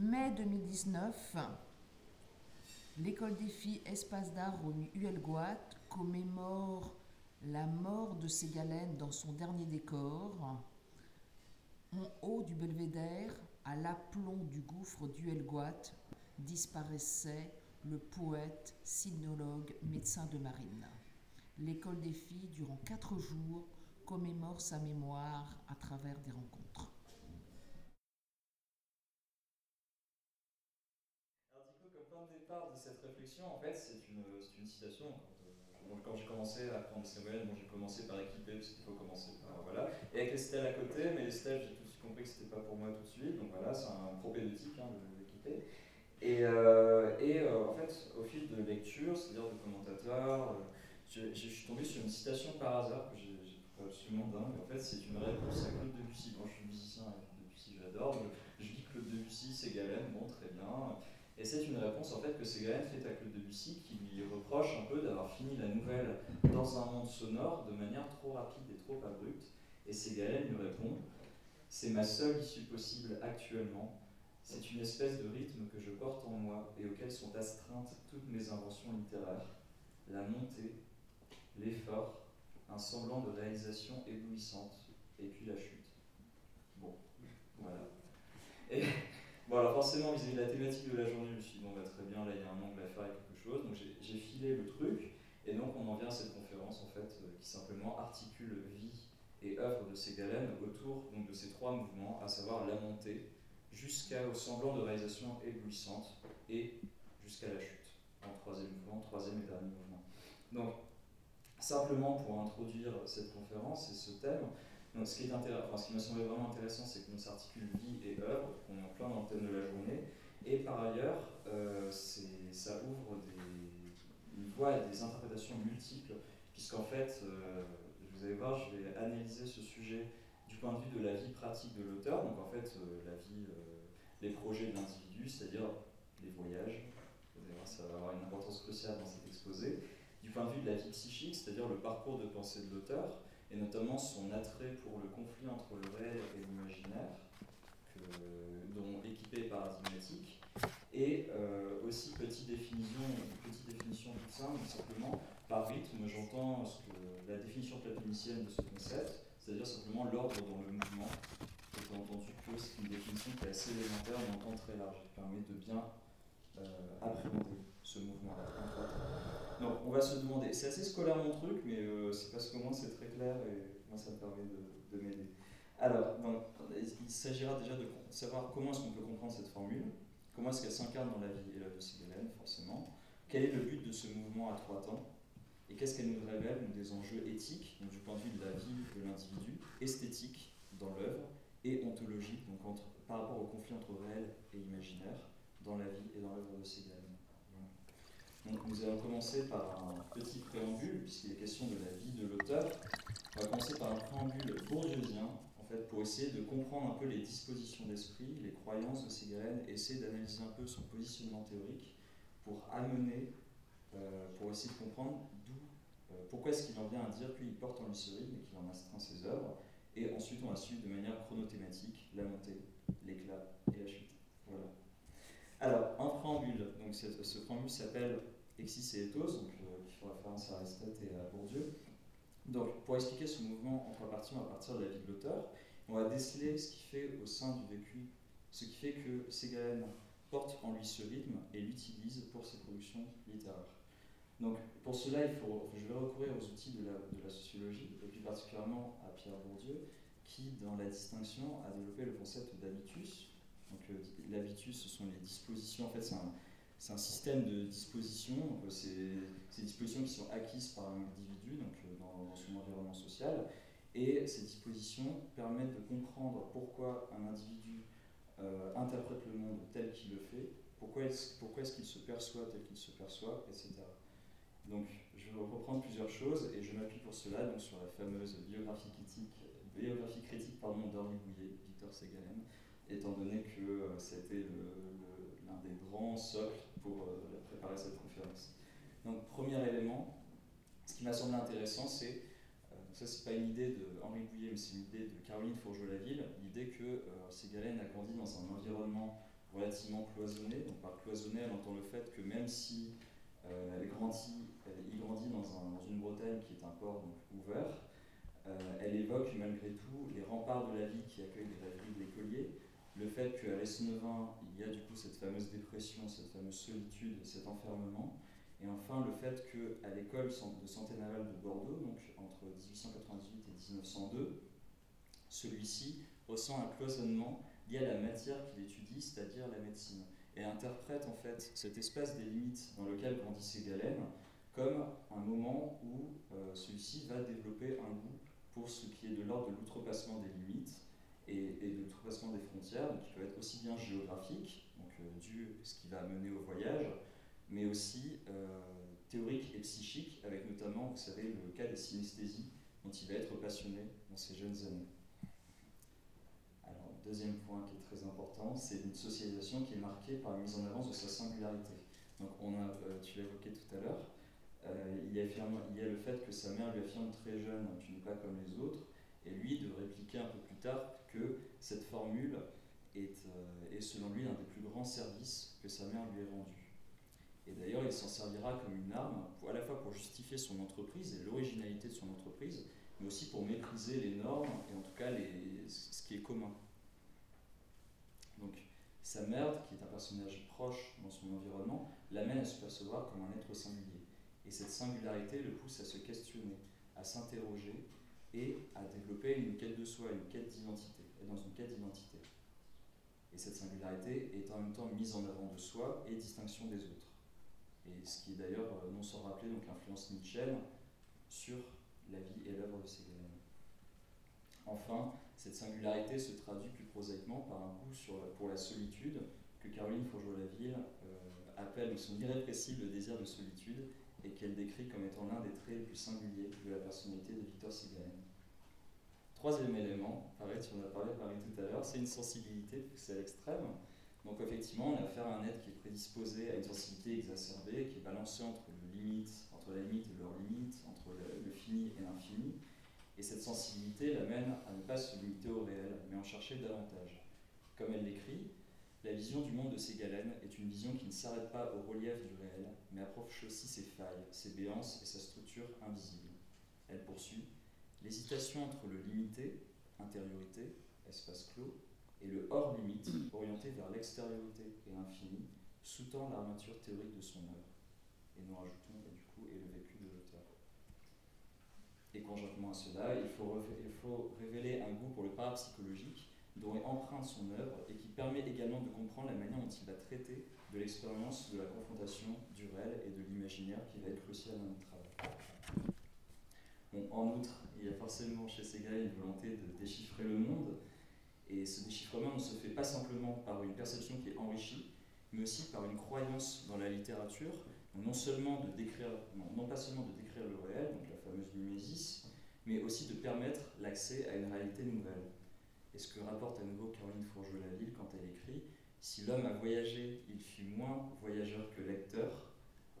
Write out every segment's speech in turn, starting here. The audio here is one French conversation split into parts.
Mai 2019, l'école des filles Espace d'art au Huelgoat commémore la mort de Ségalène dans son dernier décor. En haut du belvédère, à l'aplomb du gouffre d'Huelgoat, disparaissait le poète, sinologue, médecin de marine. L'école des filles, durant quatre jours, commémore sa mémoire à travers des rencontres. Alors du coup, comme point de départ de en fait, c'est une, une, citation. Quand, euh, quand j'ai commencé à apprendre ces moyennes, bon, j'ai commencé par équiper, parce qu'il faut commencer par... Voilà. Et avec les stèles à côté, mais les stèles, j'ai tout de suite compris que c'était pas pour moi tout de suite. Donc voilà, c'est un propédeutique hein, de l'équiper. Et, euh, et euh, en fait, au fil de lecture, c'est-à-dire de commentateurs, je, suis tombé sur une citation par hasard que j'ai absolument dingue. En fait, c'est une réponse à Claude Debussy. Moi, je suis musicien et Debussy, j'adore. Je, je dis Claude Debussy, Ségalène, bon, très bien. Et c'est une réponse en fait que Ségalène fait à Claude Debussy qui lui reproche un peu d'avoir fini la nouvelle dans un monde sonore de manière trop rapide et trop abrupte. Et Ségalène lui répond C'est ma seule issue possible actuellement c'est une espèce de rythme que je porte en moi et auquel sont astreintes toutes mes inventions littéraires. La montée, l'effort, un semblant de réalisation éblouissante, et puis la chute. Bon, voilà. Bon, alors forcément, vis-à-vis de la thématique de la journée, je me suis dit, bon, bah, très bien, là, il y a un angle à faire quelque chose. Donc j'ai filé le truc, et donc on en vient à cette conférence, en fait, euh, qui simplement articule vie et œuvre de ces galènes autour donc, de ces trois mouvements, à savoir la montée, jusqu'au semblant de réalisation éblouissante et jusqu'à la chute, en troisième mouvement, troisième et dernier mouvement. Donc, simplement pour introduire cette conférence et ce thème, donc ce, qui est enfin, ce qui m'a semblé vraiment intéressant, c'est qu'on s'articule vie et œuvre, qu'on est en plein dans le thème de la journée, et par ailleurs, euh, ça ouvre des, une voie et des interprétations multiples, puisqu'en fait, euh, vous allez voir, je vais analyser ce sujet du point de vue de la vie pratique de l'auteur, donc en fait euh, la vie, les projets de l'individu, c'est-à-dire les voyages, ça va avoir une importance cruciale dans cet exposé, du point de vue de la vie psychique, c'est-à-dire le parcours de pensée de l'auteur, et notamment son attrait pour le conflit entre le réel et l'imaginaire, dont équipé paradigmatique, et euh, aussi petite définition, petite définition ça, simplement par rythme, j'entends la définition platonicienne de ce concept, c'est-à-dire simplement l'ordre dans le mouvement. J'ai entendu que c'est une définition qui est assez élémentaire, mais en temps très large, qui permet de bien euh, appréhender ce mouvement-là. Donc, on va se demander, c'est assez scolaire mon truc, mais euh, c'est parce que moi c'est très clair et moi ça me permet de, de m'aider. Alors, donc, il s'agira déjà de savoir comment est-ce qu'on peut comprendre cette formule, comment est-ce qu'elle s'incarne dans la vie et l'œuvre de Sigelen, forcément, quel est le but de ce mouvement à trois temps, et qu'est-ce qu'elle nous révèle donc, des enjeux éthiques, donc, du point de vue de la vie de l'individu, esthétique dans l'œuvre, et ontologique, donc par rapport au conflit entre réel et imaginaire, dans la vie et dans l'œuvre de Ségal. Nous allons commencer par un petit préambule, puisqu'il est question de la vie de l'auteur. On va commencer par un préambule bourdieuxien, en fait, pour essayer de comprendre un peu les dispositions d'esprit, les croyances de Ségalène, essayer d'analyser un peu son positionnement théorique, pour amener euh, pour essayer de comprendre d'où, euh, pourquoi est-ce qu'il en vient à dire qu'il porte en rythme et qu'il en astreint ses œuvres. Et ensuite, on va suivre de manière chronothématique la montée, l'éclat et la chute. Voilà. Alors, un préambule. Donc, ce préambule s'appelle Exis et Ethos, donc, euh, qui fait référence à Aristote et à Bourdieu. Donc, pour expliquer ce mouvement en trois parties, on va partir de la vie de l'auteur. On va déceler ce qui fait au sein du vécu, ce qui fait que Ségalène porte en lui ce rythme et l'utilise pour ses productions littéraires. Donc pour cela, il faut, je vais recourir aux outils de la, de la, sociologie, et plus particulièrement à Pierre Bourdieu, qui, dans la distinction, a développé le concept d'habitus. Donc euh, l'habitus, ce sont les dispositions, en fait c'est un, un, système de dispositions, c'est ces dispositions qui sont acquises par un individu donc, euh, dans, son environnement social, et ces dispositions permettent de comprendre pourquoi un individu euh, interprète le monde tel qu'il le fait, pourquoi est-ce est qu'il se perçoit tel qu'il se perçoit, etc. Donc, je vais reprendre plusieurs choses et je m'appuie pour cela donc, sur la fameuse biographie critique, biographie critique d'Henri Bouillet, Victor Segalen, étant donné que euh, c'était l'un des grands socles pour euh, préparer cette conférence. Donc, premier élément, ce qui m'a semblé intéressant, c'est ça, c'est pas une idée de Henri Bouillet, mais c'est une idée de Caroline Fourgeot-Laville, l'idée que euh, Ségalène a grandi dans un environnement relativement cloisonnée. Donc par cloisonnée, elle entend le fait que même si elle grandit, il grandit dans, une Bretagne qui est un port ouvert, elle évoque malgré tout les remparts de la vie qui accueillent les rêveries de l'écolier, le fait qu'à l'Esnevin, il y a du coup cette fameuse dépression, cette fameuse solitude, cet enfermement, et enfin le fait qu'à l'école de santé navale de Bordeaux, donc entre 1898 et 1902, celui-ci ressent un cloisonnement lié à la matière qu'il étudie, c'est-à-dire la médecine, et interprète en fait cet espace des limites dans lequel grandissait Galen comme un moment où euh, celui-ci va développer un goût pour ce qui est de l'ordre de l'outrepassement des limites et, de l'outrepassement des frontières, donc qui peut être aussi bien géographique, donc euh, dû ce qui va mener au voyage, mais aussi euh, théorique et psychique, avec notamment, vous savez, le cas des synesthésies, dont il va être passionné dans ses jeunes années. Alors, deuxième point qui est très important, c'est une socialisation qui est marquée par la mise en avant de sa singularité. Donc, on a, euh, tu l'as évoqué tout à l'heure, il, y a le fait que sa mère lui affirme très jeune, tu n'es pas comme les autres, et lui de répliquer un peu plus tard que cette formule est, euh, selon lui un des plus grands services que sa mère lui ait rendu. Et d'ailleurs, il s'en servira comme une arme, à la fois pour justifier son entreprise et l'originalité de son entreprise, mais aussi pour mépriser les normes et en tout cas les, ce qui est commun. Donc, sa mère, qui est un personnage proche dans son environnement, l'amène à se percevoir comme un être singulier. Et cette singularité le pousse à se questionner, à s'interroger et à développer une quête de soi, une quête d'identité, et dans une quête d'identité. Et cette singularité est en même temps mise en avant de soi et distinction des autres. Et ce qui est d'ailleurs, euh, non sans rappeler, donc l'influence nietzschéenne sur la vie et l'œuvre de Ségalène. Enfin, cette singularité se traduit plus prosaïquement par un goût pour la solitude que Caroline Fourgeois-Laville euh, appelle son irrépressible désir de solitude et qu'elle décrit comme étant l'un des traits les plus singuliers de la personnalité de Victor Ségalène. Troisième élément, pareil, tu en as parlé Marie tout à l'heure, c'est une sensibilité poussée à l'extrême. Donc effectivement, on a affaire à un être qui est prédisposé à une sensibilité exacerbée, qui est balancé entre, le limite, entre la limite et leur limite, entre le, fini et l'infini. Et cette sensibilité l'amène à ne pas se limiter au réel, mais en chercher davantage. Comme elle l'écrit, la vision du monde de Ségalène est une vision qui ne s'arrête pas au relief du réel, mais approche aussi ses failles, ses béances et sa structure invisible. Elle poursuit L'hésitation entre le limité, intériorité, espace clos, et le hors-limite, orienté vers l'extériorité et l'infini, sous-tend l'armature théorique de son œuvre. Et nous rajoutons, du coup, et le vécu de l'auteur. Et conjointement à cela, il faut, il faut révéler un goût pour le parapsychologique dont est empreinte son œuvre et qui permet également de comprendre la manière dont il va traiter de l'expérience de la confrontation du réel et de l'imaginaire qui va être crucial dans notre travail en outre, il y a forcément chez gars une volonté de déchiffrer le monde, et ce déchiffrement ne se fait pas simplement par une perception qui est enrichie, mais aussi par une croyance dans la littérature, non, seulement de décrire, non, pas seulement de décrire le réel, donc la fameuse numésis, mais aussi de permettre l'accès à une réalité nouvelle. Et ce que rapporte à nouveau Caroline Fourgeau-Laville quand elle écrit Si l'homme a voyagé, il fut moins voyageur que lecteur,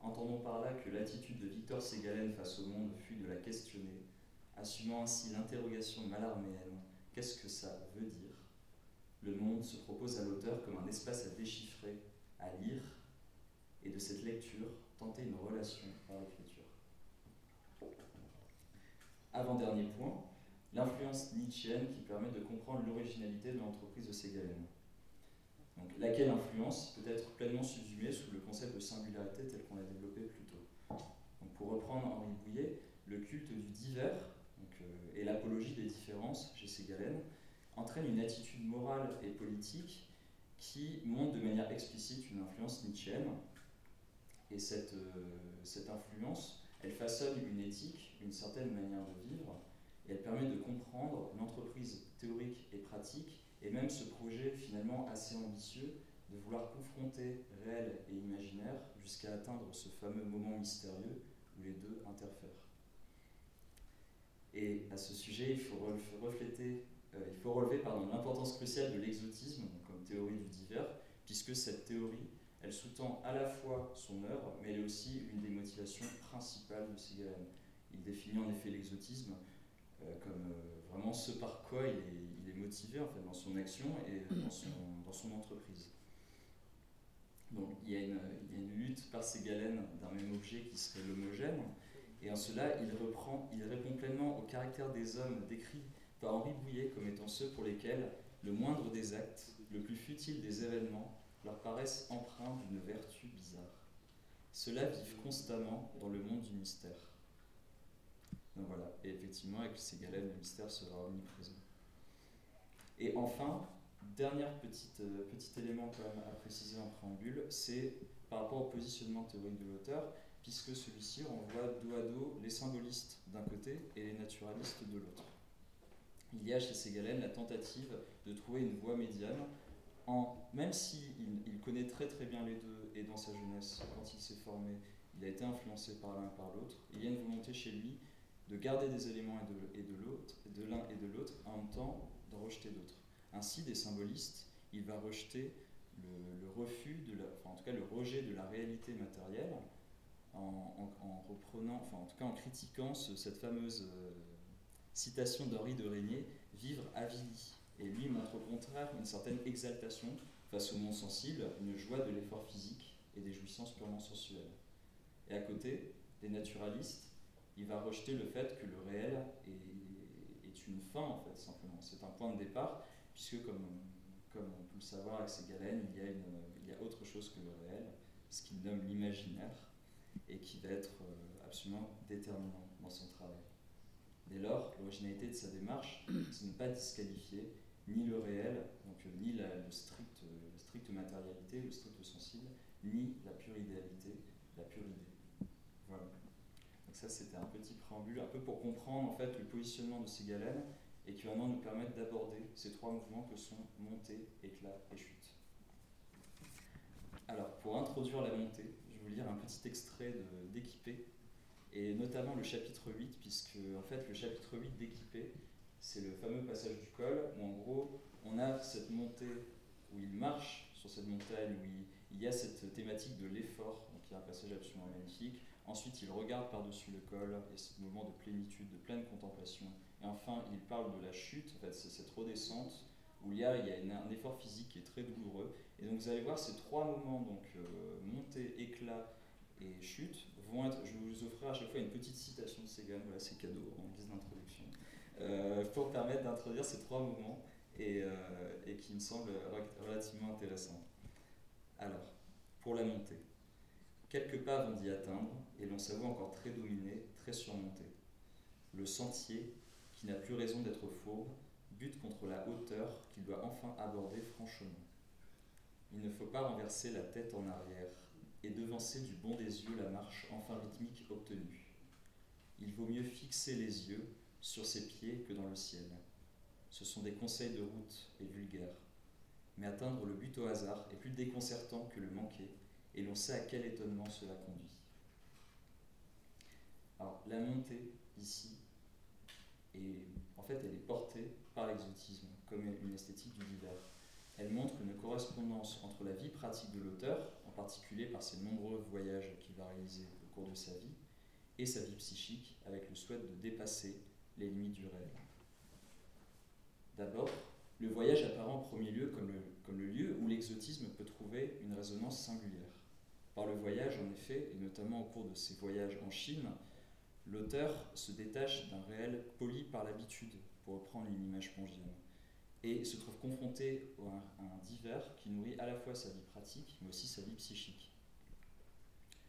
Entendons par là que l'attitude de Victor Ségalen face au monde fut de la questionner, assumant ainsi l'interrogation malarméenne. Qu'est-ce que ça veut dire? Le monde se propose à l'auteur comme un espace à déchiffrer, à lire, et de cette lecture tenter une relation par l'écriture. Avant-dernier point, l'influence nietzschéenne qui permet de comprendre l'originalité de l'entreprise de Ségalen laquelle influence peut être pleinement subsumée sous le concept de singularité tel qu'on l'a développé plus tôt. pour reprendre Henri Bouillet, le culte du divers euh, et l'apologie des différences chez Ségalène entraîne une attitude morale et politique qui montre de manière explicite une influence nietzschéenne. Et cette, euh, cette influence, elle façonne une éthique, une certaine manière de vivre, et elle permet de comprendre l'entreprise théorique et pratique et même ce projet finalement assez ambitieux de vouloir confronter réel et imaginaire jusqu'à atteindre ce fameux moment mystérieux où les deux interfèrent. Et à ce sujet, il faut refléter, euh, il faut relever l'importance cruciale de l'exotisme comme théorie du divers, puisque cette théorie, elle sous-tend à la fois son œuvre, mais elle est aussi une des motivations principales de Sigalem. Il définit en effet l'exotisme comme euh, vraiment ce par quoi il est, motivé en fait, dans son action et dans son, dans son entreprise. il y, a une, il y a une lutte par Ségalène d'un même objet qui serait l'homogène, et en cela, il, reprend, il répond pleinement au caractère des hommes décrits par Henri Bouillet comme étant ceux pour lesquels le moindre des actes, le plus futile des événements, leur paraissent empreints d'une vertu bizarre. Ceux-là vivent constamment dans le monde du mystère. Donc voilà, et effectivement, avec Ségalène, le mystère sera omniprésent. Et enfin, dernier euh, petit élément quand même à préciser en préambule, c'est par rapport au positionnement théorique de l'auteur, puisque celui-ci renvoie dos à dos les symbolistes d'un côté et les naturalistes de l'autre. Il y a chez Ségalène la tentative de trouver une voie médiane, en, même s'il si il connaît très très bien les deux, et dans sa jeunesse, quand il s'est formé, il a été influencé par l'un et par l'autre, il y a une volonté chez lui de garder des éléments et de, l'autre, de l'un et de l'autre, en même temps de rejeter d'autres. Ainsi, des symbolistes, il va rejeter le, refus, de enfin en tout cas le rejet de la réalité matérielle, en, reprenant, enfin en tout cas en critiquant cette fameuse euh, citation d'Henri de Régnier, vivre avili. Et lui montre au contraire une certaine exaltation face au monde sensible, une joie de l'effort physique et des jouissances purement sensuelles. Et à côté, les naturalistes, il va rejeter le fait que le réel est, une fin, en fait, simplement. C'est un point de départ, puisque comme, on peut le savoir avec ces galènes, il y, a autre chose que le réel, ce qu'il nomme l'imaginaire, et qui va être euh, absolument déterminant dans son travail. Dès lors, l'originalité de sa démarche, c'est de ne pas disqualifier ni le réel, donc euh, ni euh, la stricte matérialité, le strict sensible, ni la pure idéalité, la pure idée. Ça, c'était un petit préambule, un peu pour comprendre en fait le positionnement de ces galènes et qui maintenant nous permettre d'aborder ces trois mouvements que sont montée, éclat et chute. Alors, pour introduire la montée, lire un petit extrait d'Équipé, et notamment le chapitre 8, puisque en fait le chapitre 8 d'Équipé, c'est le fameux passage du col, où en gros on a cette montée, où il marche sur cette montagne, où il, y a cette thématique de l'effort, donc il y a un passage absolument magnifique. Ensuite, il regarde par-dessus le col, et ce moment de plénitude, de pleine contemplation. Et enfin, il parle de la chute, en fait, c'est cette redescente, où il y a, un effort physique qui est très douloureux. Et donc vous allez voir ces trois moments, donc euh, montée, éclat et chute, vont être, je vous offrir à chaque fois une petite citation de Segan, voilà c'est cadeau en guise d'introduction, euh, pour permettre d'introduire ces trois moments et, euh, et qui me semblent relativement intéressants. Alors, pour la montée, quelques pas avant d'y atteindre, et l'on s'avoue encore très dominé, très surmonté. Le sentier, qui n'a plus raison d'être fourbe, bute contre la hauteur qu'il doit enfin aborder franchement. Il ne faut pas renverser la tête en arrière et devancer du bon des yeux la marche enfin rythmique obtenue. Il vaut mieux fixer les yeux sur ses pieds que dans le ciel. Ce sont des conseils de route et vulgaires. Mais atteindre le but au hasard est plus déconcertant que le manquer, et l'on sait à quel étonnement cela conduit. Alors, la montée, ici, est, en fait, elle est portée par l'exotisme, comme une esthétique du divers. Elle montre une correspondance entre la vie pratique de l'auteur, en particulier par ses nombreux voyages qu'il va réaliser au cours de sa vie, et sa vie psychique, avec le souhait de dépasser les limites du réel. D'abord, le voyage apparaît en premier lieu comme le lieu où l'exotisme peut trouver une résonance singulière. Par le voyage, en effet, et notamment au cours de ses voyages en Chine, l'auteur se détache d'un réel poli par l'habitude, pour reprendre une image pongienne, et se trouve confronté à un, divers qui nourrit à la fois sa vie pratique, mais aussi sa vie psychique.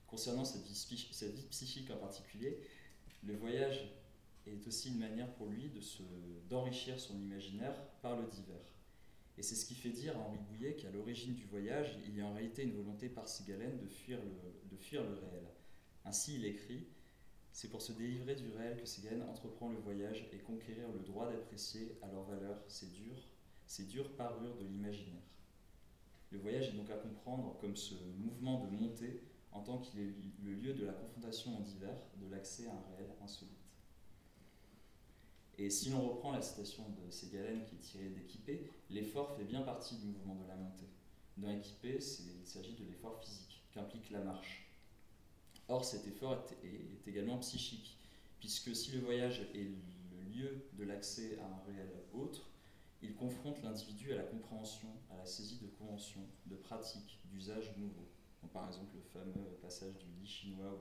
Concernant cette vie, psychique en particulier, le voyage est aussi une manière pour lui d'enrichir son imaginaire par le divers. Et c'est ce qui fait dire à Henri Bouillet qu'à l'origine du voyage, il y a en réalité une volonté par Sigalène de fuir le, réel. Ainsi, il écrit c'est pour se délivrer du réel que Ségalène entreprend le voyage et conquérir le droit d'apprécier à leur valeur ces dures, ces dures parures de l'imaginaire. Le voyage est donc à comprendre comme ce mouvement de montée en tant qu'il est le lieu de la confrontation en divers, de l'accès à un réel insolite. Et si l'on reprend la citation de Ségalène qui est tirée d'Équipé, l'effort fait bien partie du mouvement de la montée. Dans Équipé, il s'agit de l'effort physique qu'implique la marche. Or, cet effort est, également psychique, puisque si le voyage est le lieu de l'accès à un réel autre, il confronte l'individu à la compréhension, à la saisie de conventions, de pratiques, d'usages nouveaux. par exemple le fameux passage du lit chinois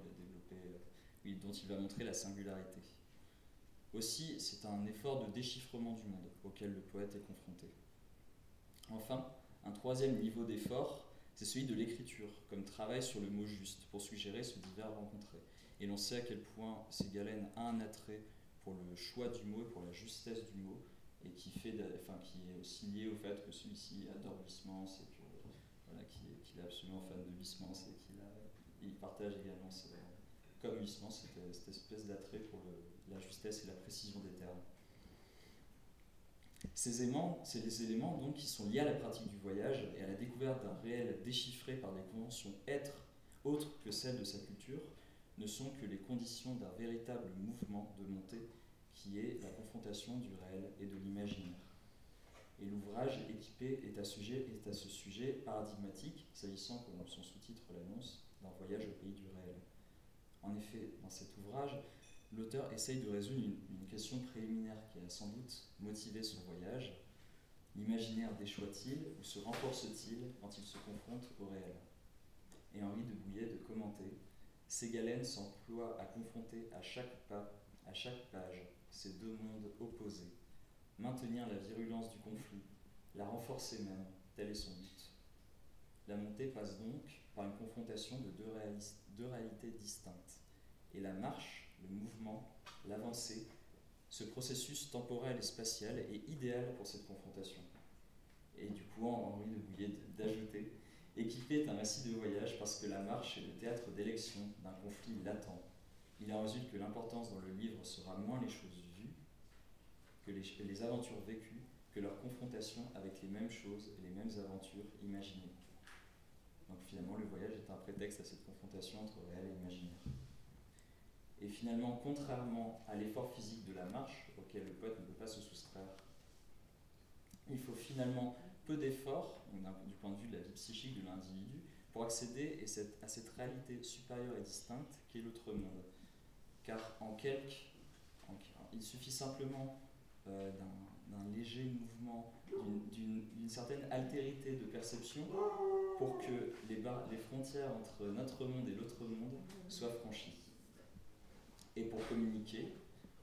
euh, dont il va montrer la singularité. Aussi, c'est un effort de déchiffrement du monde auquel le poète est confronté. Enfin, un troisième niveau d'effort, c'est celui de l'écriture, comme travail sur le mot juste, pour suggérer ce divers rencontré. Et l'on sait à quel point Ségalène a un attrait pour le choix du mot et pour la justesse du mot, et qui, fait qui est aussi lié au fait que celui-ci adore Huysmans et qu'il est absolument fan de Huysmans et qu'il partage également, comme Huysmans, cette, cette espèce d'attrait pour la justesse et la précision des termes. Ces éléments, c'est éléments donc qui sont liés à la pratique du voyage et à la découverte d'un réel déchiffré par des conventions être autres que celles de sa culture, ne sont que les conditions d'un véritable mouvement de montée qui est la confrontation du réel et de l'imaginaire. Et l'ouvrage équipé est à, est à ce sujet paradigmatique, s'agissant, comme son sous-titre l'annonce, d'un voyage au pays du réel. En effet, dans cet ouvrage, l'auteur essaye de résoudre une, question préliminaire qui a sans doute motivé son voyage. L'imaginaire déchoit-il ou se renforce-t-il quand il se confronte au réel? Et Henri de Bouillet de commenter Ségalène s'emploie à confronter à chaque pas, à chaque page, ces deux mondes opposés, maintenir la virulence du conflit, la renforcer même, tel est son but. La montée passe donc par une confrontation de deux, réalités distinctes, et la marche, le mouvement, l'avancée, ce processus temporel et spatial est idéal pour cette confrontation. Et du coup, Henri de Bouillet d'ajouter Équipé d'un massif de voyage parce que la marche est le théâtre d'élection d'un conflit latent. Il en résulte que l'importance dans le livre sera moins les choses vues que les aventures vécues que leur confrontation avec les mêmes choses et les mêmes aventures imaginées. Donc finalement, le voyage est un prétexte à cette confrontation entre réel et imaginaire. Et finalement, contrairement à l'effort physique de la marche, auquel le poète ne peut pas se soustraire, il faut finalement peu d'efforts, du point de vue de la vie psychique de l'individu, pour accéder à cette réalité supérieure et distincte qu'est l'autre monde. Car en quelque, il suffit simplement euh, d'un léger mouvement, d'une certaine altérité de perception pour que les, frontières entre notre monde et l'autre monde soient franchies. Et pour communiquer,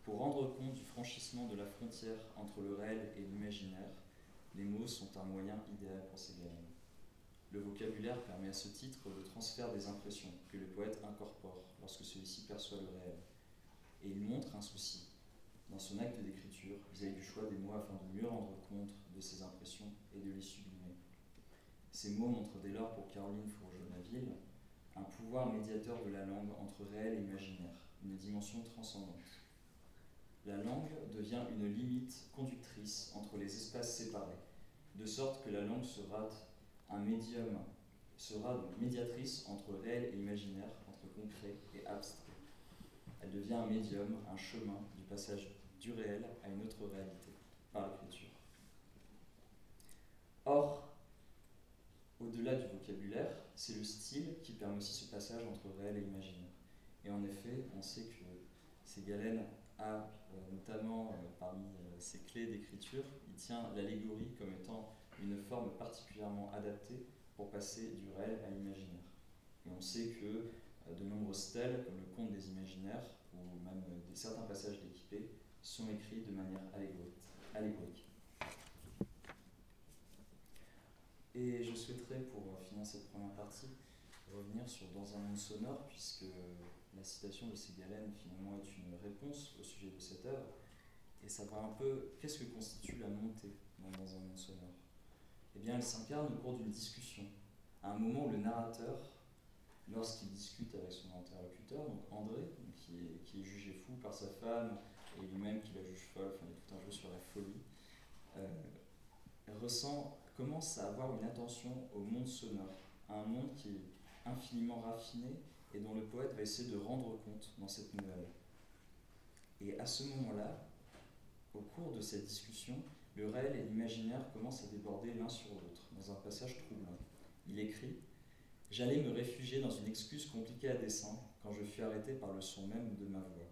pour rendre compte du franchissement de la frontière entre le réel et l'imaginaire, les mots sont un moyen idéal pour ces gamins. Le vocabulaire permet à ce titre le transfert des impressions que le poète incorpore lorsque celui-ci perçoit le réel. Et il montre un souci dans son acte d'écriture vis-à-vis du choix des mots afin de mieux rendre compte de ces impressions et de les sublimer. Ces mots montrent dès lors pour Caroline Fourgeau-Naville un pouvoir médiateur de la langue entre réel et imaginaire, une dimension transcendante la langue devient une limite conductrice entre les espaces séparés, de sorte que la langue sera un médium, sera donc médiatrice entre réel et imaginaire, entre concret et abstrait. Elle devient un médium, un chemin du passage du réel à une autre réalité, par l'écriture. Or, au-delà du vocabulaire, c'est le style qui permet aussi ce passage entre réel et imaginaire. Et en effet, on sait que ces galènes a euh, notamment euh, parmi euh, ses clés d'écriture, il tient l'allégorie comme étant une forme particulièrement adaptée pour passer du réel à l'imaginaire. Et on sait que de nombreuses stèles, comme le conte des imaginaires, ou même certains passages d'équipés, sont écrits de manière allégorique. Et je souhaiterais, pour finir cette première partie, revenir sur Dans un monde sonore, puisque la citation de Ségalène finalement est une réponse au sujet de cette œuvre, et savoir un peu qu'est-ce que constitue la montée dans, un monde sonore? Eh bien, elle s'incarne au cours d'une discussion, à un moment où le narrateur, lorsqu'il discute avec son interlocuteur, donc André, qui, est, jugé fou par sa femme, et lui-même qui la juge folle, enfin il tout un jeu sur la folie, euh, commence à avoir une attention au monde sonore, à un monde qui est infiniment raffiné et dont le poète va essayer de rendre compte dans cette nouvelle. Et à ce moment-là, au cours de cette discussion, le réel et l'imaginaire commencent à déborder l'un sur l'autre, dans un passage troublant. Il écrit J'allais me réfugier dans une excuse compliquée à dessein quand je fus arrêté par le son même de ma voix.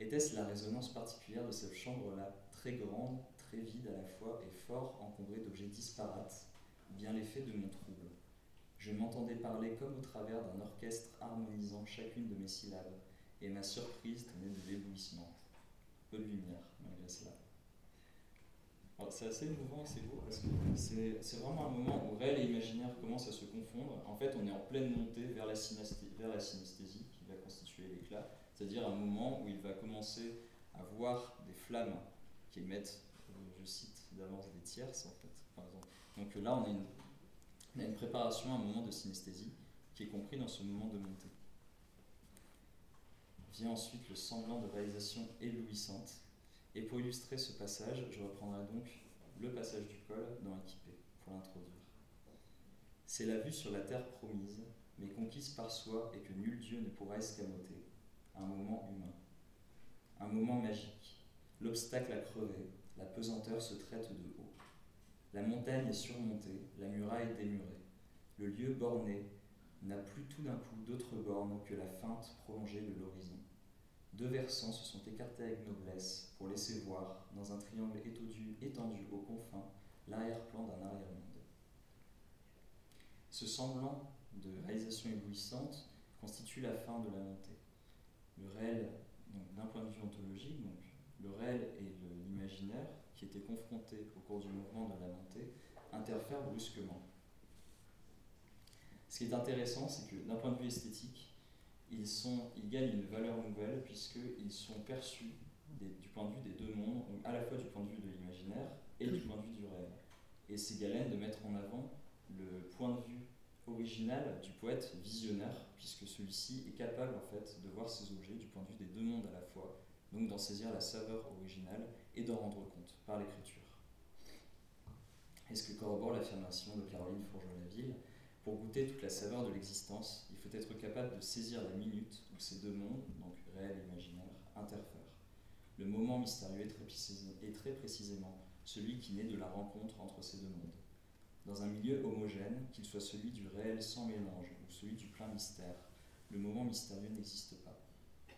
Était-ce la résonance particulière de cette chambre-là, très grande, très vide à la fois et fort encombrée d'objets disparates, bien l'effet de mon trouble? Je m'entendais parler comme au travers d'un orchestre harmonisant chacune de mes syllabes, et ma surprise tenait de l'éblouissement. Peu de lumière, malgré cela. C'est assez émouvant et c'est beau parce que c'est vraiment un moment où réel et imaginaire commencent à se confondre. En fait, on est en pleine montée vers la, vers la synesthésie l'éclat, c'est-à-dire un moment où il va commencer à voir des flammes qui émettent, je cite d'avance, des tierces en fait. Donc là, on a, une, on a préparation un moment de synesthésie qui est compris dans ce moment de montée. Vient ensuite le semblant de réalisation éblouissante et pour illustrer ce passage, je reprendrai donc le passage du col dans Équipé pour l'introduire. C'est la vue sur la terre promise, mais conquise par soi et que nul Dieu ne pourra escamoter. Un moment humain. Un moment magique. L'obstacle a crevé, la pesanteur se traite de haut. La montagne est surmontée, la muraille démurée. Le lieu borné n'a plus tout d'un coup d'autre borne que la feinte prolongée de l'horizon. Deux versants se sont écartés avec noblesse pour laisser voir, dans un triangle étendu, étendu aux confins, l'arrière-plan d'un arrière-monde. Ce semblant de réalisation éblouissante constitue la fin de la montée. Le réel, d'un point de vue ontologique, donc, le réel et l'imaginaire, qui étaient confrontés au cours du mouvement de la montée, interfèrent brusquement. Ce qui est intéressant, c'est que d'un point de vue esthétique, ils, sont, ils gagnent une valeur nouvelle puisqu'ils sont perçus du point de vue des deux mondes, donc à la fois du point de vue de l'imaginaire et du point de vue du réel. Et c'est Galen de mettre en avant le point de vue original du poète visionnaire, puisque celui-ci est capable en fait de voir ces objets du point de vue des deux mondes à la fois, donc d'en saisir la saveur originale et d'en rendre compte par l'écriture. Est-ce que corrobore l'affirmation de Caroline Fourgeois-Laville Pour goûter toute la saveur de l'existence, faut être capable de saisir la minute où ces deux mondes, donc réel et imaginaire, interfèrent. Le moment mystérieux est très, précisément celui qui naît de la rencontre entre ces deux mondes. Dans un milieu homogène, qu'il soit celui du réel sans mélange ou celui du plein mystère, le moment mystérieux n'existe pas.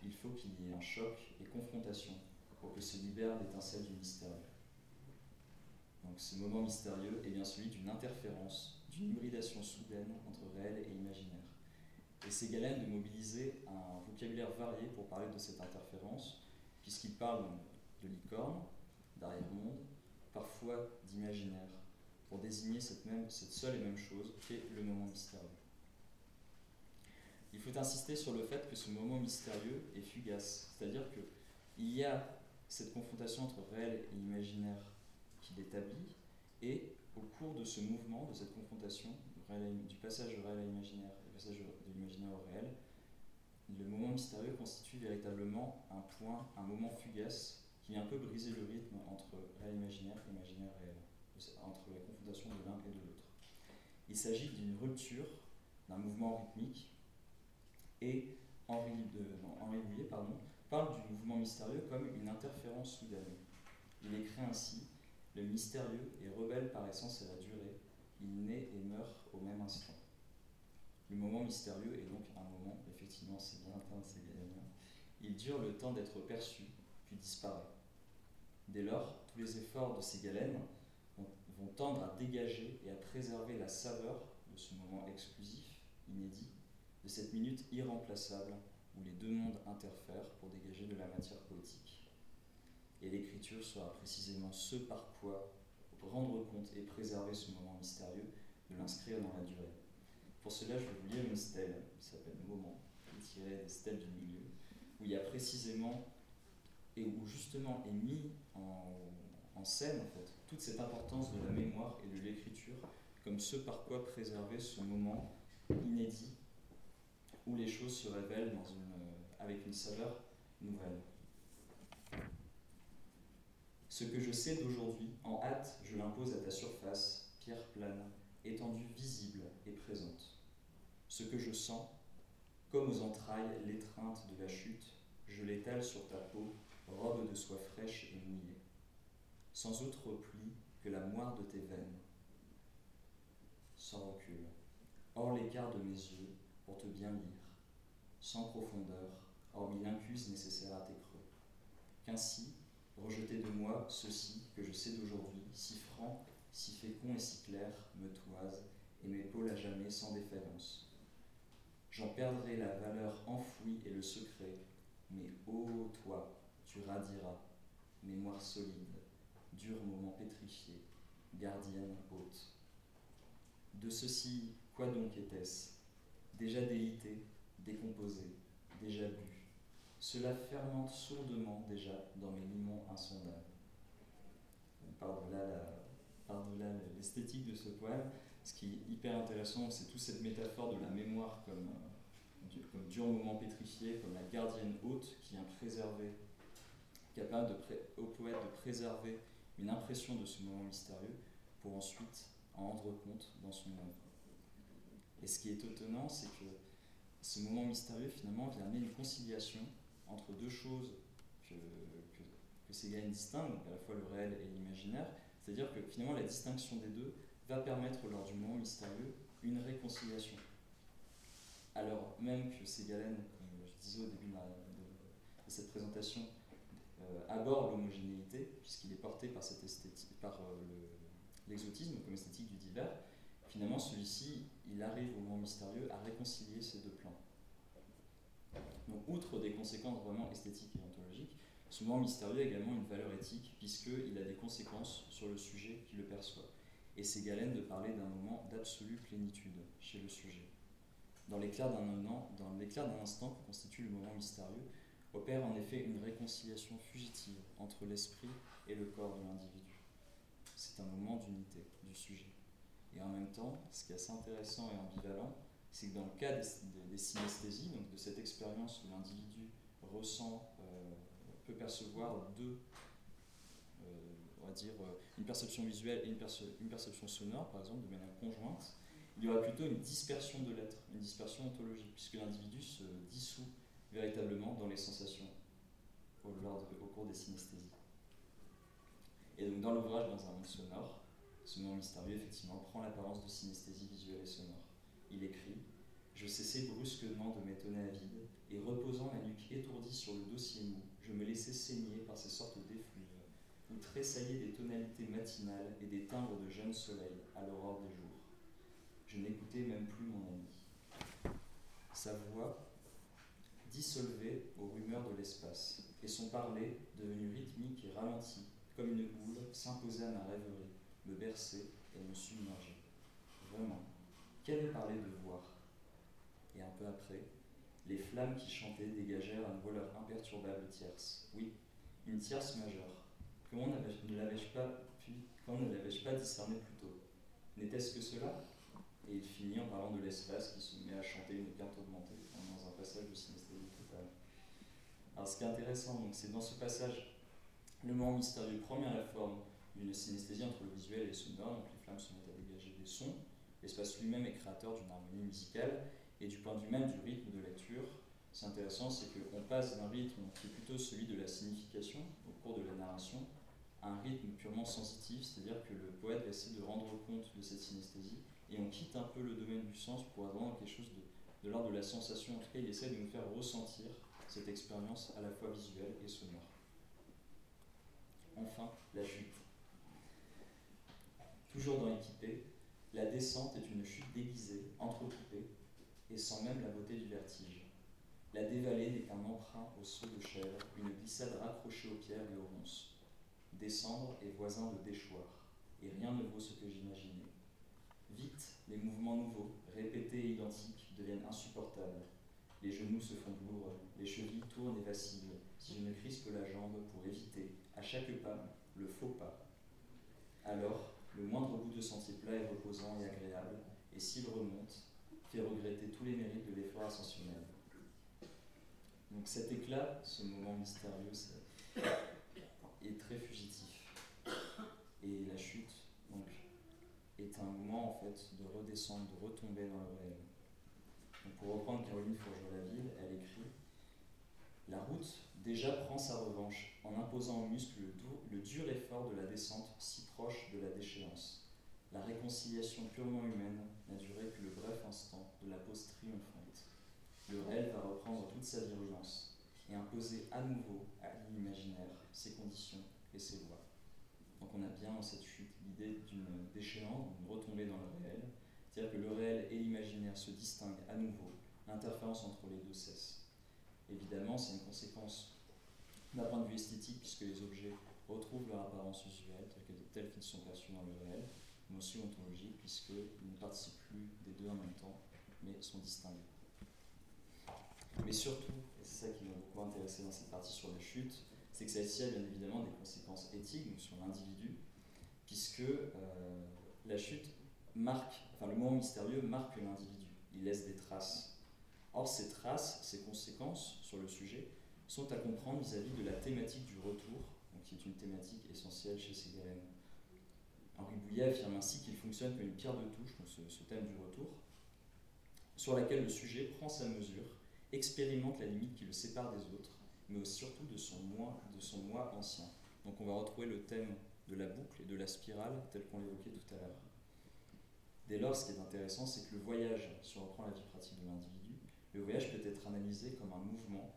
Il faut qu'il y ait un choc et confrontation pour que se libère l'étincelle du mystérieux. Donc ce moment mystérieux est bien celui d'une interférence, d'une hybridation soudaine entre réel et imaginaire. Et c'est Galen de mobiliser un vocabulaire varié pour parler de cette interférence, puisqu'il parle de licorne, d'arrière-monde, parfois d'imaginaire, pour désigner cette, même, seule et même chose qu'est le moment mystérieux. Il faut insister sur le fait que ce moment mystérieux est fugace, c'est-à-dire qu'il y a cette confrontation entre réel et imaginaire qui l'établit, et au cours de ce mouvement, de cette confrontation, du passage du réel à l'imaginaire de l'imaginaire au réel, le moment mystérieux constitue véritablement un point, un moment fugace qui vient un peu briser le rythme entre réel imaginaire et imaginaire réel, entre la confrontation de l'un et de l'autre. Il s'agit d'une rupture d'un mouvement rythmique et Henri, de, Henri Bouillet parle du mouvement mystérieux comme une interférence soudaine. Il écrit ainsi Le mystérieux est rebelle par essence à la durée, il naît et meurt au même instant. Le moment mystérieux est donc un moment, effectivement, c'est bien atteint, c'est Il dure le temps d'être perçu, puis disparaît. Dès lors, tous les efforts de ces galènes vont, tendre à dégager et à préserver la saveur de ce moment exclusif, inédit, de cette minute irremplaçable où les deux mondes interfèrent pour dégager de la matière poétique. Et l'écriture sera précisément ce par quoi rendre compte et préserver ce moment mystérieux, de l'inscrire dans la durée. Pour cela, je vais vous lire une stèle qui s'appelle Moment, tirée des stèles du milieu, où il y a précisément, et où justement est mis en, scène en fait, toute cette importance de la mémoire et de l'écriture comme ce par quoi préserver ce moment inédit où les choses se révèlent une, avec une saveur nouvelle. Ce que je sais d'aujourd'hui, en hâte, je l'impose à ta surface, pierre plane, étendue visible et présente ce que je sens, comme aux entrailles l'étreinte de la chute, je l'étale sur ta peau, robe de soie fraîche et mouillée, sans autre pli que la moire de tes veines, sans recul, hors l'écart de mes yeux, pour te bien lire, sans profondeur, hormis l'incuse nécessaire à tes creux. Qu'ainsi, rejeter de moi ceci que je sais d'aujourd'hui, si franc, si fécond et si clair, me toise et m'épaule à jamais sans défaillance. J'en perdrai la valeur enfouie et le secret, mais ô toi, tu radiras, mémoire solide, dur moment pétrifié, gardienne haute. De ceci, quoi donc était-ce? Déjà délité, décomposé, déjà bu. Cela fermente sourdement déjà dans mes limons insondables. Par-delà l'esthétique de ce poème, ce qui est hyper intéressant, c'est toute cette métaphore de la mémoire comme, euh, dur moment pétrifié, comme la gardienne haute qui vient préserver, capable au poète de préserver une impression de ce moment mystérieux pour ensuite en rendre compte dans son œuvre. Et ce qui est étonnant, c'est que ce moment mystérieux, finalement, vient amener une conciliation entre deux choses que, que, que Ségalène distingue, à la fois le réel et l'imaginaire. C'est-à-dire que finalement, la distinction des deux va permettre, lors du moment mystérieux, une réconciliation. Alors même que Ségalène, comme je disais au début de, cette présentation, aborde l'homogénéité, puisqu'il est porté par, cette esthétique, par euh, l'exotisme comme esthétique du divers, finalement, celui-ci, il arrive au moment mystérieux à réconcilier ces deux plans. Donc, outre des conséquences vraiment esthétiques et ontologiques, ce moment mystérieux a également une valeur éthique, puisqu'il a des conséquences sur le sujet qui le perçoit. Et c'est Galen de parler d'un moment d'absolue plénitude chez le sujet. Dans l'éclair d'un instant que constitue le moment mystérieux, opère en effet une réconciliation fugitive entre l'esprit et le corps de l'individu. C'est un moment d'unité du sujet. Et en même temps, ce qui est assez intéressant et ambivalent, c'est que dans le cas des, synesthésies, donc de cette expérience où l'individu ressent, euh, peut percevoir deux, euh, on va dire, euh, une perception visuelle et une, une, perception sonore, par exemple, de manière conjointe, il y aura plutôt une dispersion de l'être, une dispersion ontologique, puisque l'individu se dissout véritablement dans les sensations au, cours des synesthésies. Et donc dans l'ouvrage Dans un monde sonore, ce moment mystérieux, effectivement, prend l'apparence de synesthésie visuelle et sonore. Il écrit Je cessais brusquement de m'étonner à vide, et reposant la nuque étourdie sur le dossier mou, je me laissais saigner par ces sortes d'effluves, où tressaillaient des tonalités matinales et des timbres de jeunes soleils à l'aurore des jours. Je n'écoutais même plus mon ami. Sa voix dissolvait aux rumeurs de l'espace, et son parler, devenu rythmique et ralenti, comme une boule, s'imposait à ma rêverie me bercer et me submerger. Vraiment, qu'elle parlait de voir Et un peu après, les flammes qui chantaient dégagèrent un nouveau leur imperturbable tierce. Oui, une tierce majeure. Comment ne l'avais-je pas, pas discerné plus tôt? N'était-ce que cela? Et il finit en parlant de l'espace qui se met à chanter une carte augmentée, passage de synesthésie totale. Alors ce qui est intéressant, c'est dans ce passage, le moment mystérieux prend bien la forme une synesthésie entre le visuel et le sonore, donc les flammes se mettent à dégager des sons. L'espace lui-même est créateur d'une harmonie musicale, et du point de vue même du rythme de lecture, c'est intéressant, c'est qu'on passe d'un rythme qui est plutôt celui de la signification au cours de la narration, à un rythme purement sensitif, c'est-à-dire que le poète va essayer de rendre compte de cette synesthésie, et on quitte un peu le domaine du sens pour avoir quelque chose de, de l'ordre de la sensation. Il essaie de nous faire ressentir cette expérience à la fois visuelle et sonore. Enfin, la chute. Toujours dans l'équipé, la descente est une chute déguisée, entrecoupée, et sans même la beauté du vertige. La dévalée n'est qu'un emprunt au saut de chèvre, une glissade raccrochée aux pierres et aux ronces. Descendre est voisin de déchoir, et rien ne vaut ce que j'imaginais. Vite, les mouvements nouveaux, répétés et identiques, deviennent insupportables. Les genoux se font douloureux, les chevilles tournent et vacillent, si je ne crispe la jambe pour éviter, à chaque pas, le faux pas. Alors, le moindre bout de sentier plat est reposant et agréable, et s'il remonte, fait regretter tous les mérites de l'effort ascensionnel. Donc cet éclat, ce moment mystérieux, est très fugitif. Et la chute, un moment en fait de redescendre, de retomber dans le réel. Pour reprendre Caroline Fourgeois-Laville, elle écrit La route déjà prend sa revanche en imposant aux muscles le, dur effort de la descente si proche de la déchéance. La réconciliation purement humaine n'a duré que le bref instant de la pause triomphante. Le réel va reprendre toute sa virulence et imposer à nouveau à l'imaginaire ses conditions et ses lois. On a bien dans cette chute l'idée d'une déchéance, d'une retombée dans le réel, C'est-à-dire que le réel et l'imaginaire se distinguent à nouveau, l'interférence entre les deux cesse. Évidemment, c'est une conséquence d'un point de vue esthétique, puisque les objets retrouvent leur apparence usuelle, telle qu'ils sont perçus dans le réel, mais aussi ontologique, puisqu'ils ne participent plus des deux en même temps, mais sont distingués. Mais surtout, et c'est ça qui m'a beaucoup intéressé dans cette partie sur les chutes, c'est que celle-ci a bien évidemment des conséquences éthiques, sur l'individu, puisque euh, la chute marque, enfin le moment mystérieux marque l'individu, il laisse des traces. Or, ces traces, ces conséquences sur le sujet, sont à comprendre vis-à-vis de la thématique du retour, qui est une thématique essentielle chez Ségalène. Henri Bouillet affirme ainsi qu'il fonctionne comme une pierre de touche, donc ce thème du retour, sur laquelle le sujet prend sa mesure, expérimente la limite qui le sépare des autres, mais surtout de son moi, de son moi ancien. Donc on va retrouver le thème de la boucle et de la spirale tel qu'on l'évoquait tout à l'heure. Dès lors, ce qui est intéressant, c'est que le voyage, si on reprend la vie pratique de l'individu, le voyage peut être analysé comme un mouvement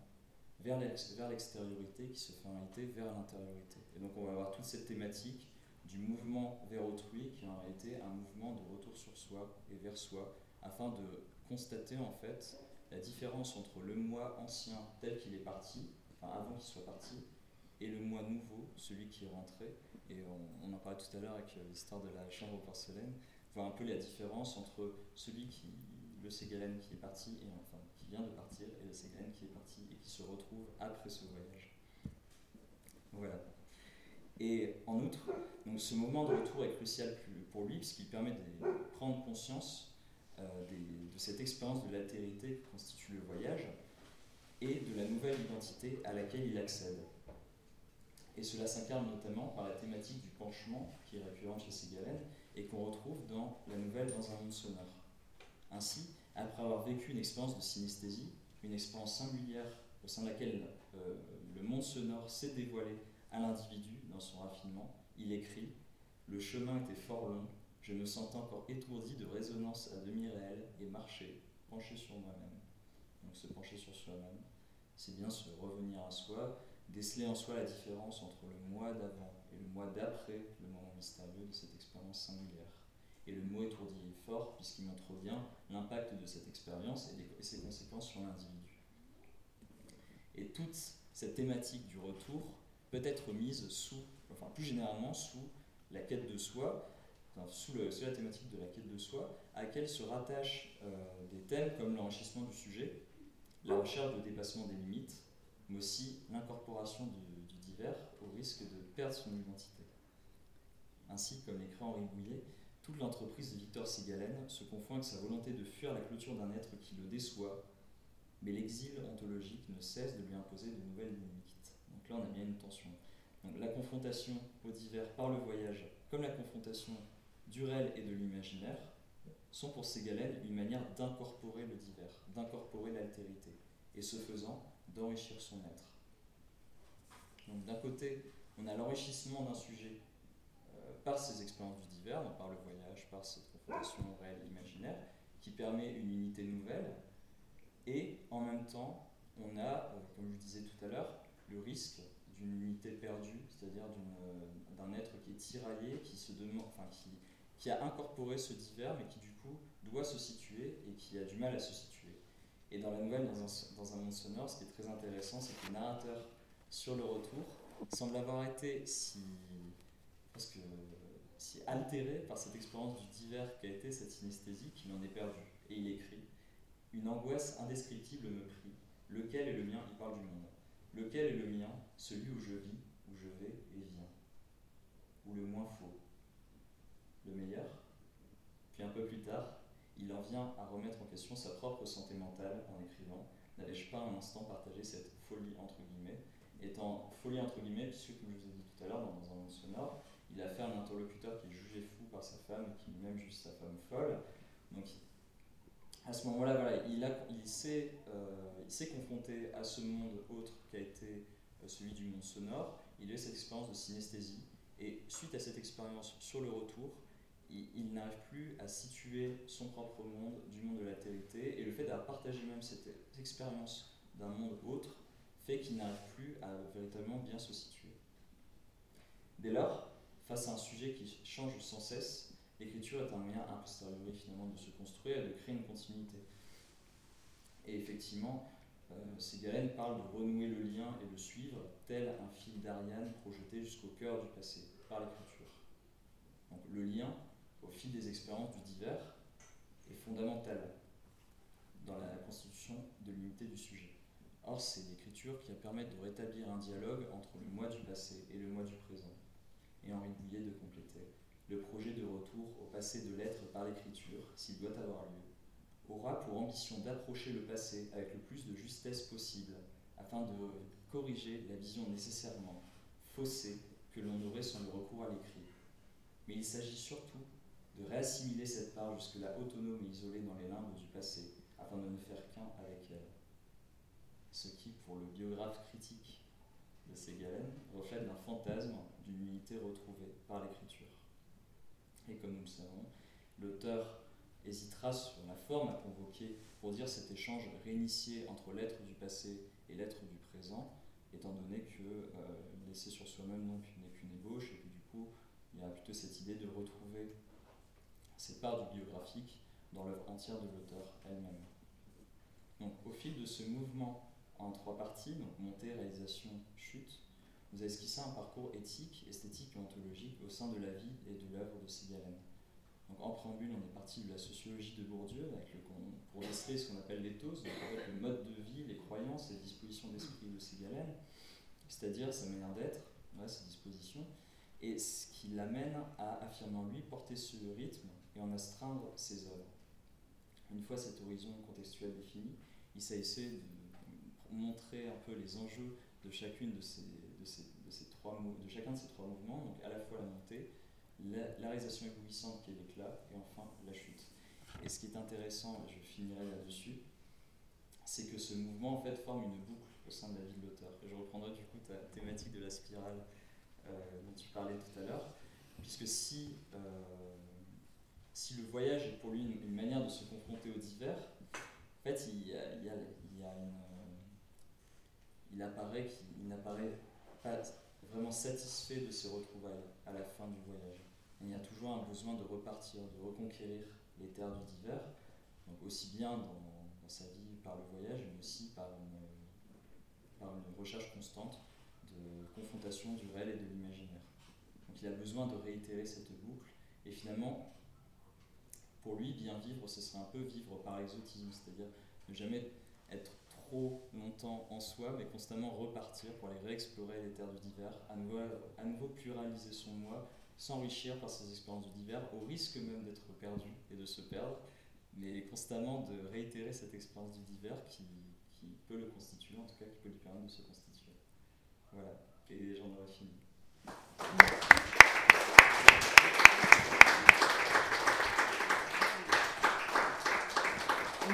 vers l'extériorité qui se fait en réalité vers l'intériorité. Et donc on va avoir toute cette thématique du mouvement vers autrui qui est en réalité un mouvement de retour sur soi et vers soi, afin de constater en fait la différence entre le moi ancien tel qu'il est parti, avant qu'il soit parti, et le moi nouveau, celui qui est rentré. Et on, en parlait tout à l'heure avec euh, l'histoire de la chambre porcelaine, voir un peu la différence entre celui qui, le Ségalen qui est parti, et enfin qui vient de partir, et le Ségalen qui est parti et qui se retrouve après ce voyage. Voilà. Et en outre, donc ce moment de retour est crucial pour lui, puisqu'il permet de prendre conscience euh, de cette expérience de l'altérité qui constitue le voyage et de la nouvelle identité à laquelle il accède. Et cela s'incarne notamment par la thématique du penchement, qui est récurrente chez Ségalène, et qu'on retrouve dans La Nouvelle dans un monde sonore. Ainsi, après avoir vécu une expérience de synesthésie, une expérience singulière au sein de laquelle euh, le monde sonore s'est dévoilé à l'individu dans son raffinement, il écrit Le chemin était fort long, je me sentais encore étourdi de résonance à demi réelle et marcher, penché sur moi-même. Donc se pencher sur soi-même, c'est bien se revenir à soi, déceler en soi la différence entre le moi d'avant et le moi d'après le moment mystérieux de cette expérience singulière. Et le mot étourdi est fort puisqu'il montre bien l'impact de cette expérience et, ses conséquences sur l'individu. Et toute cette thématique du retour peut être mise sous, enfin plus généralement sous la quête de soi, sous, la thématique de la quête de soi, à laquelle se rattachent euh, des thèmes comme l'enrichissement du sujet, la recherche de dépassement des limites, mais aussi l'incorporation du, divers au risque de perdre son identité. Ainsi, comme l'écrit Henri Bouillet, toute l'entreprise de Victor Ségalène se confond avec sa volonté de fuir la clôture d'un être qui le déçoit, mais l'exil ontologique ne cesse de lui imposer de nouvelles limites. Donc là, on a bien une tension. La confrontation au divers par le voyage, comme la confrontation du réel et de l'imaginaire sont pour Ségalène une manière d'incorporer le divers, d'incorporer l'altérité, et ce faisant, d'enrichir son être. Donc d'un côté, on a l'enrichissement d'un sujet euh, par ses expériences du divers, par le voyage, par cette confrontation réelle imaginaire, qui permet une unité nouvelle, et en même temps, on a, euh, comme je disais tout à l'heure, le risque d'une unité perdue, c'est-à-dire euh, d'un être qui est tiraillé, qui se demande, enfin, qui, qui a incorporé ce divers, mais qui du coup doit se situer et qui a du mal à se situer. Et dans la nouvelle, dans un, dans monde sonore, ce qui est très intéressant, c'est que le narrateur, sur le retour, semble avoir été si, parce que, si altéré par cette expérience du divers qu'a été cette synesthésie qu'il en est perdu. Et il écrit Une angoisse indescriptible me prie. Lequel est le mien? Il parle du monde. Lequel est le mien? Celui où je vis, où je vais et viens. Ou le moins faux le meilleur. Puis un peu plus tard, il en vient à remettre en question sa propre santé mentale en écrivant N'allais-je pas un instant partager cette folie entre guillemets? Étant folie entre guillemets, puisque comme je vous ai dit tout à l'heure, dans, un monde sonore, il a fait un interlocuteur qui est jugé fou par sa femme, qui lui-même juge sa femme folle. Donc à ce moment-là, voilà, il, a, il s'est euh, confronté à ce monde autre qui a été euh, celui du monde sonore. Il a eu cette expérience de synesthésie. Et suite à cette expérience sur le retour, il, n'arrive plus à situer son propre monde du monde de la et le fait d'avoir partagé même cette expérience d'un monde autre fait qu'il n'arrive plus à véritablement bien se situer. Dès lors, face à un sujet qui change sans cesse, l'écriture est un moyen a posteriori finalement de se construire et de créer une continuité. Et effectivement, euh, parle de renouer le lien et le suivre, tel un fil d'Ariane projeté jusqu'au cœur du passé, par l'écriture. Donc le lien, au fil des expériences du divers, est fondamental dans la constitution de l'unité du sujet. Or, c'est l'écriture qui permet de rétablir un dialogue entre le moi du passé et le moi du présent. Et Henri Bouillet de compléter le projet de retour au passé de l'être par l'écriture, s'il doit avoir lieu, aura pour ambition d'approcher le passé avec le plus de justesse possible, afin de corriger la vision nécessairement faussée que l'on aurait sans le recours à l'écrit. Mais il s'agit surtout de réassimiler cette part jusque-là autonome et isolée dans les limbes du passé, afin de ne faire qu'un avec elle. Ce qui, pour le biographe critique de Ségalène, reflète un fantasme d'une unité retrouvée par l'écriture. Et comme nous le savons, l'auteur hésitera sur la forme à convoquer pour dire cet échange réinitié entre l'être du passé et l'être du présent, étant donné que euh, laisser sur soi-même n'est qu'une ébauche, et que du coup, il y a plutôt cette idée de retrouver parts du biographique dans l'œuvre entière de l'auteur elle-même. Donc, au fil de ce mouvement en trois parties, donc montée, réalisation, chute, vous avez esquissé un parcours éthique, esthétique et ontologique au sein de la vie et de l'œuvre de Ségalène. Donc en préambule, on est parti de la sociologie de Bourdieu avec le, pour déceler ce qu'on appelle l'éthos, donc le mode de vie, les croyances et les dispositions d'esprit de Ségalène, c'est-à-dire sa manière d'être, ses dispositions, et ce qui l'amène à affirmer en lui porter ce rythme et en astreindre ses œuvres. Une fois cet horizon contextuel défini, il s'agissait de montrer un peu les enjeux de, chacune de, ces, de, ces, de, ces trois, de chacun de ces trois mouvements, donc à la fois la montée, la, réalisation éblouissante qui est l'éclat, et enfin la chute. Et ce qui est intéressant, et je finirai là-dessus, c'est que ce mouvement en fait forme une boucle au sein de la vie de l'auteur. Je reprendrai du coup ta thématique de la spirale euh, dont tu parlais tout à l'heure, puisque si, euh, si le voyage est pour lui une, manière de se confronter au divers, en fait il, apparaît qu'il n'apparaît pas vraiment satisfait de ses retrouvailles à la fin du voyage. Il y a toujours un besoin de repartir, de reconquérir les terres du divers, donc aussi bien dans, sa vie par le voyage, mais aussi par une, par une recherche constante de confrontation du réel et de l'imaginaire. Donc il a besoin de réitérer cette boucle, et finalement, pour lui, bien vivre, ce serait un peu vivre par exotisme, c'est-à-dire ne jamais être trop longtemps en soi, mais constamment repartir pour aller réexplorer les terres du divers, à nouveau, pluraliser son moi, s'enrichir par ses expériences du divers, au risque même d'être perdu et de se perdre, mais constamment de réitérer cette expérience du divers qui, qui peut le constituer, en tout cas qui peut lui permettre de se constituer. Voilà, et j'en aurais fini.